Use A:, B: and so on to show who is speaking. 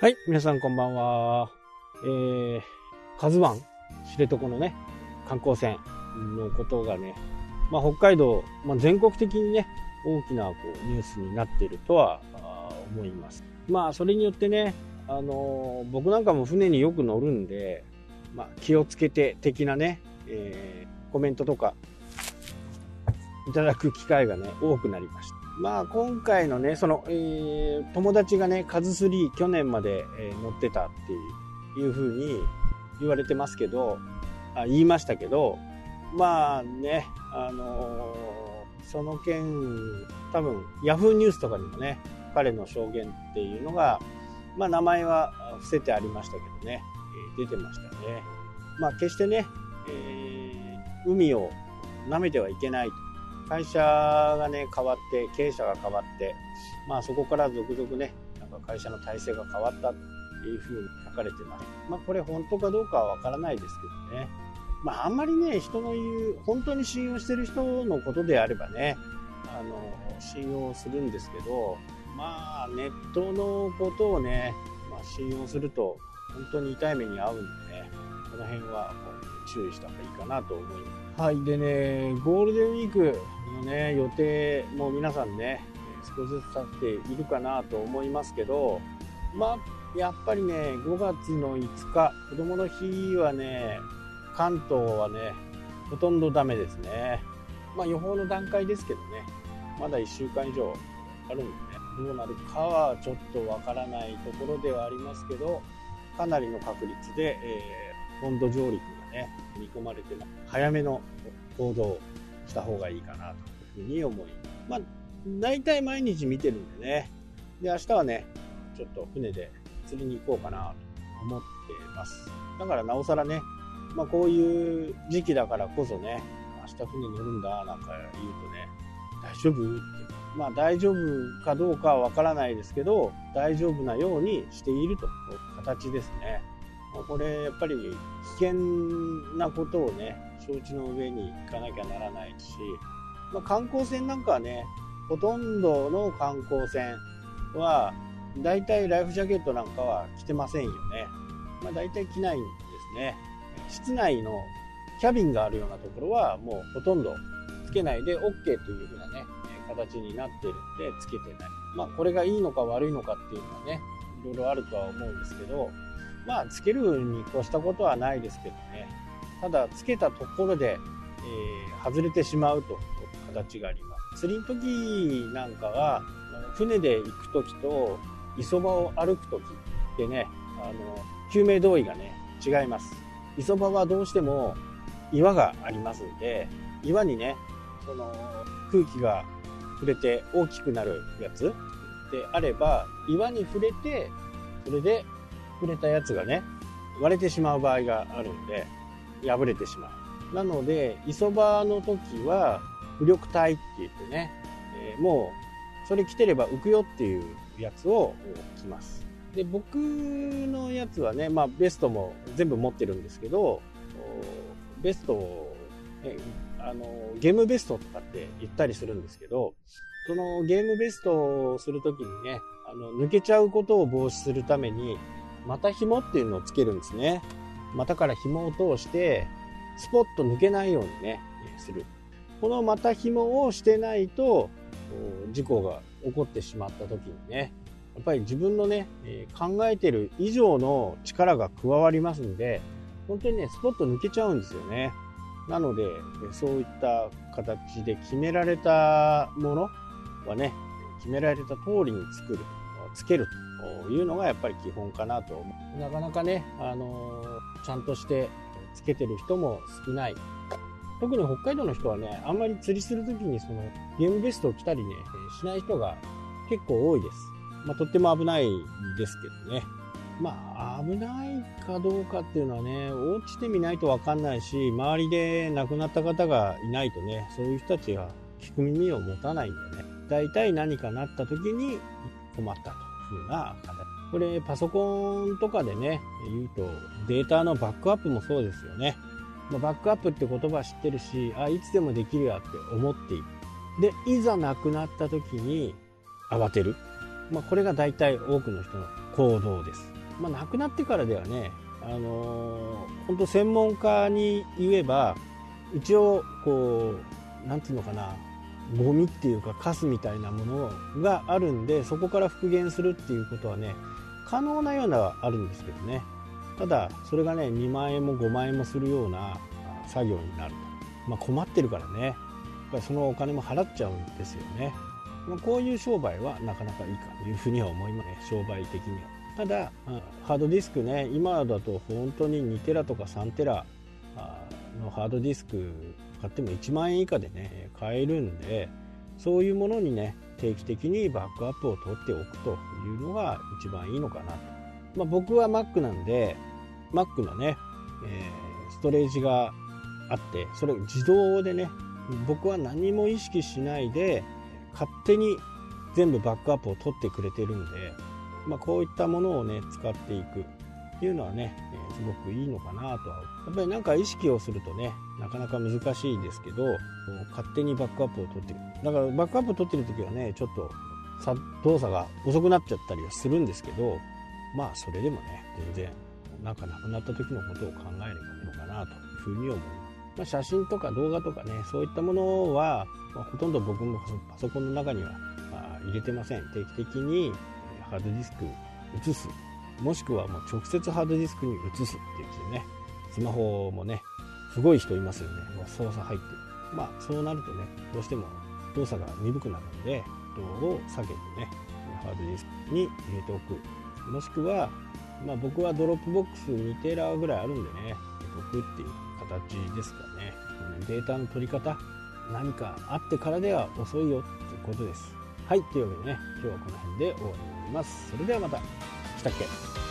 A: はい、皆さんこんばんは。えー、カズワン、知床のね、観光船のことがね、まあ、北海道、まあ、全国的にね、大きなこうニュースになっているとは思います。まあ、それによってね、あのー、僕なんかも船によく乗るんで、まあ、気をつけて的なね、えー、コメントとかいただく機会がね、多くなりました。まあ今回のね、その、えー、友達がね、カズスリー去年まで、えー、乗ってたっていうふうに言われてますけど、あ言いましたけど、まあね、あのー、その件、多分、ヤフーニュースとかにもね、彼の証言っていうのが、まあ名前は伏せてありましたけどね、え出てましたね。まあ決してね、えー、海を舐めてはいけないと。会社がね、変わって、経営者が変わって、まあそこから続々ね、なんか会社の体制が変わったっていうふうに書かれてます。まあこれ本当かどうかはわからないですけどね。まああんまりね、人の言う、本当に信用してる人のことであればね、あの、信用するんですけど、まあネットのことをね、まあ、信用すると本当に痛い目に遭うんでね、この辺は注意した方がいいかなと思います。はい。でね、ゴールデンウィークのね、予定も皆さんね、少しずつ経っているかなと思いますけど、まあ、やっぱりね、5月の5日、子供の日はね、関東はね、ほとんどダメですね。まあ予報の段階ですけどね、まだ1週間以上あるんでね、どうなるかはちょっとわからないところではありますけど、かなりの確率で、えー、本土上陸ね、見込まれても、早めの行動をした方がいいかなというふうに思いまあ、大体毎日見てるんでね。で、明日はね、ちょっと船で釣りに行こうかなと思ってます。だからなおさらね、まあこういう時期だからこそね、明日船乗るんだなんか言うとね、大丈夫って。まあ大丈夫かどうかはわからないですけど、大丈夫なようにしているという形ですね。これやっぱり険なことをね承知の上に行かなきゃならないし、まあ、観光船なんかはねほとんどの観光船は大体ライフジャケットなんかは着てませんよね、まあ、大体着ないんですね。室内のキャビンがあるようなところはもうほとんどつけないで OK というふうなね形になってるんでつけてない。まあこれがいいのか悪いのかっていうのはねいろいろあるとは思うんですけどまあ、つけるに越したことはないですけどね。ただ、つけたところで、えー、外れてしまうと形があります。釣りの時なんかは、船で行く時と、磯場を歩く時ってね、あの、救命胴衣がね、違います。磯場はどうしても岩がありますんで、岩にね、その空気が触れて大きくなるやつであれば、岩に触れて、それでくれたやつがね、割れてしまう場合があるんで、破れてしまう。なので、磯場の時は、浮力体って言ってね、えー、もう、それ着てれば浮くよっていうやつを着ます。で、僕のやつはね、まあ、ベストも全部持ってるんですけど、ベストを、ね、あの、ゲームベストとかって言ったりするんですけど、そのゲームベストをするときにね、あの、抜けちゃうことを防止するために、股紐っていうのをつけるんですね。股から紐を通して、スポッと抜けないようにね、する。この股紐をしてないと、事故が起こってしまった時にね、やっぱり自分のね、考えてる以上の力が加わりますんで、本当にね、スポッと抜けちゃうんですよね。なので、そういった形で決められたものはね、決められた通りに作る、つけるというのがやっぱり基本かなと思う。なかなかね、あの、ちゃんとしてつけてる人も少ない。特に北海道の人はね、あんまり釣りするときにそのゲームベストを着たりね、しない人が結構多いです。まあ、とっても危ないですけどね。まあ、危ないかどうかっていうのはね、落ちてみないとわかんないし、周りで亡くなった方がいないとね、そういう人たちが聞く耳を持たないんでね、大体何かなった時に困ったと。風な。これパソコンとかでね、言うとデータのバックアップもそうですよね。バックアップって言葉知ってるし、あ、いつでもできるやって思っている。で、いざ亡くなった時に慌てる。まあ、これが大体多くの人の行動です。まあ、亡くなってからではね、あのー、本当専門家に言えば一応こうなんていうのかなゴミっていうかカスみたいなものがあるんでそこから復元するっていうことはね可能なようなはあるんですけどね。ただそれがね2万円も5万円もするような作業になると、まあ、困ってるからね。そのお金も払っちゃうんですよね、まあ、こういう商売はなかなかいいかというふうには思いますね。商売的には。ただハードディスクね今だと本当に2テラとか3テラのハードディスク買っても1万円以下でね買えるんでそういうものにね定期的にバックアップを取っておくというのが一番いいのかなと、まあ、僕は Mac なんで Mac のね、えー、ストレージがあってそれ自動でね僕は何も意識しないで勝手に全部バックアップを取ってくれてるんで、まあ、こういったものをね使っていく。いうのはね、え、すごくいいのかなとは。やっぱりなんか意識をするとねなかなか難しいですけど勝手にバックアップを取ってる。だからバックアップを取ってる時はねちょっと動作が遅くなっちゃったりはするんですけどまあそれでもね全然なんかなくなった時のことを考えればいいのかなというふうに思います、まあ、写真とか動画とかねそういったものは、まあ、ほとんど僕もパソコンの中には、まあ、入れてません。定期的にハードディスク移すもしくはもう直接ハードディスクに移すっていうねスマホもねすごい人いますよね。もう操作入ってるまあそうなるとねどうしても動作が鈍くなるので動を下げてねハードディスクに入れておく。もしくはまあ僕はドロップボックス2テラぐらいあるんでね入れておくっていう形ですかね。データの取り方何かあってからでは遅いよってことです。はいというわけでね今日はこの辺で終わりになります。それではまた。したっけ？